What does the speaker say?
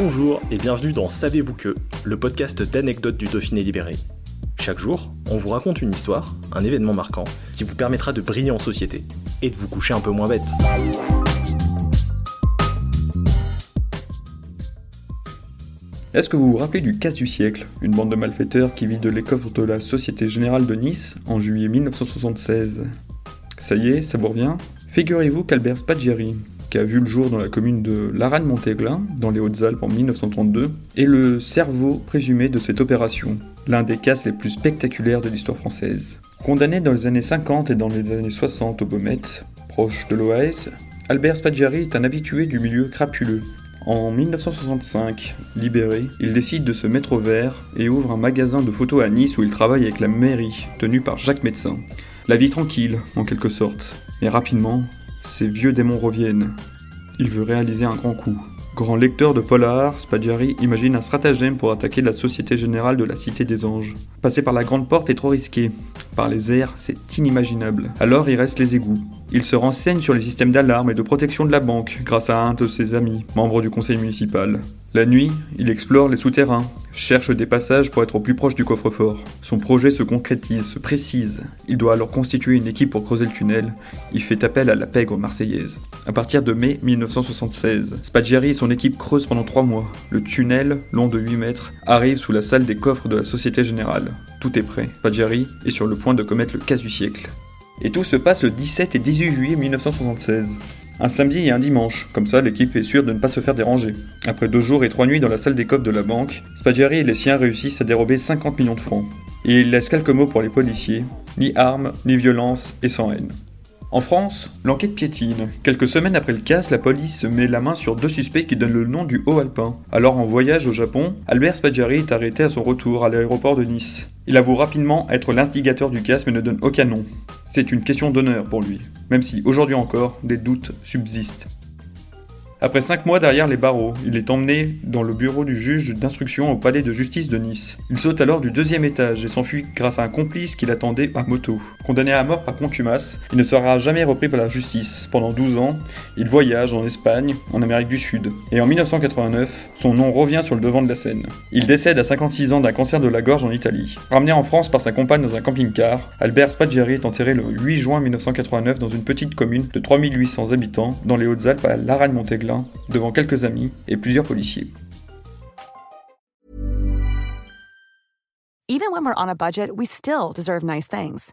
Bonjour et bienvenue dans Savez-vous que, le podcast d'anecdotes du Dauphiné libéré. Chaque jour, on vous raconte une histoire, un événement marquant, qui vous permettra de briller en société et de vous coucher un peu moins bête. Est-ce que vous vous rappelez du casse du siècle, une bande de malfaiteurs qui vide les coffres de la Société Générale de Nice en juillet 1976 Ça y est, ça vous revient? Figurez-vous qu'Albert Spaggieri, qui a vu le jour dans la commune de Laragne-Montéglin, dans les Hautes-Alpes en 1932, est le cerveau présumé de cette opération, l'un des casses les plus spectaculaires de l'histoire française. Condamné dans les années 50 et dans les années 60 au Baumette, proche de l'OAS, Albert Spaggieri est un habitué du milieu crapuleux. En 1965, libéré, il décide de se mettre au vert et ouvre un magasin de photos à Nice où il travaille avec la mairie, tenu par Jacques Médecin. La vie tranquille, en quelque sorte. Mais rapidement, ses vieux démons reviennent. Il veut réaliser un grand coup. Grand lecteur de polar, Spaggiari imagine un stratagème pour attaquer la Société Générale de la Cité des Anges. Passer par la grande porte est trop risqué. Par les airs, c'est inimaginable. Alors il reste les égouts. Il se renseigne sur les systèmes d'alarme et de protection de la banque grâce à un de ses amis, membre du conseil municipal. La nuit, il explore les souterrains, cherche des passages pour être au plus proche du coffre-fort. Son projet se concrétise, se précise. Il doit alors constituer une équipe pour creuser le tunnel. Il fait appel à la pègre marseillaise. À partir de mai 1976, Spaggiari et son équipe creusent pendant trois mois. Le tunnel, long de 8 mètres, arrive sous la salle des coffres de la Société Générale. Tout est prêt. Spaggiari est sur le point de commettre le casse du siècle. Et tout se passe le 17 et 18 juillet 1976. Un samedi et un dimanche, comme ça l'équipe est sûre de ne pas se faire déranger. Après deux jours et trois nuits dans la salle des coffres de la banque, Spaggiari et les siens réussissent à dérober 50 millions de francs. Et il laisse quelques mots pour les policiers, ni armes, ni violence et sans haine. En France, l'enquête piétine. Quelques semaines après le casse, la police met la main sur deux suspects qui donnent le nom du Haut-Alpin. Alors en voyage au Japon, Albert Spaggiari est arrêté à son retour à l'aéroport de Nice. Il avoue rapidement être l'instigateur du casse mais ne donne aucun nom. C'est une question d'honneur pour lui, même si aujourd'hui encore des doutes subsistent. Après cinq mois derrière les barreaux, il est emmené dans le bureau du juge d'instruction au palais de justice de Nice. Il saute alors du deuxième étage et s'enfuit grâce à un complice qui l'attendait à moto. Condamné à mort par contumace, il ne sera jamais repris par la justice. Pendant 12 ans, il voyage en Espagne, en Amérique du Sud. Et en 1989, son nom revient sur le devant de la scène. Il décède à 56 ans d'un cancer de la gorge en Italie. Ramené en France par sa compagne dans un camping-car, Albert Spaggiari est enterré le 8 juin 1989 dans une petite commune de 3800 habitants dans les Hautes-Alpes à Laragne-Montéglin devant quelques amis et plusieurs policiers. Even when we're on a budget, we still deserve nice things.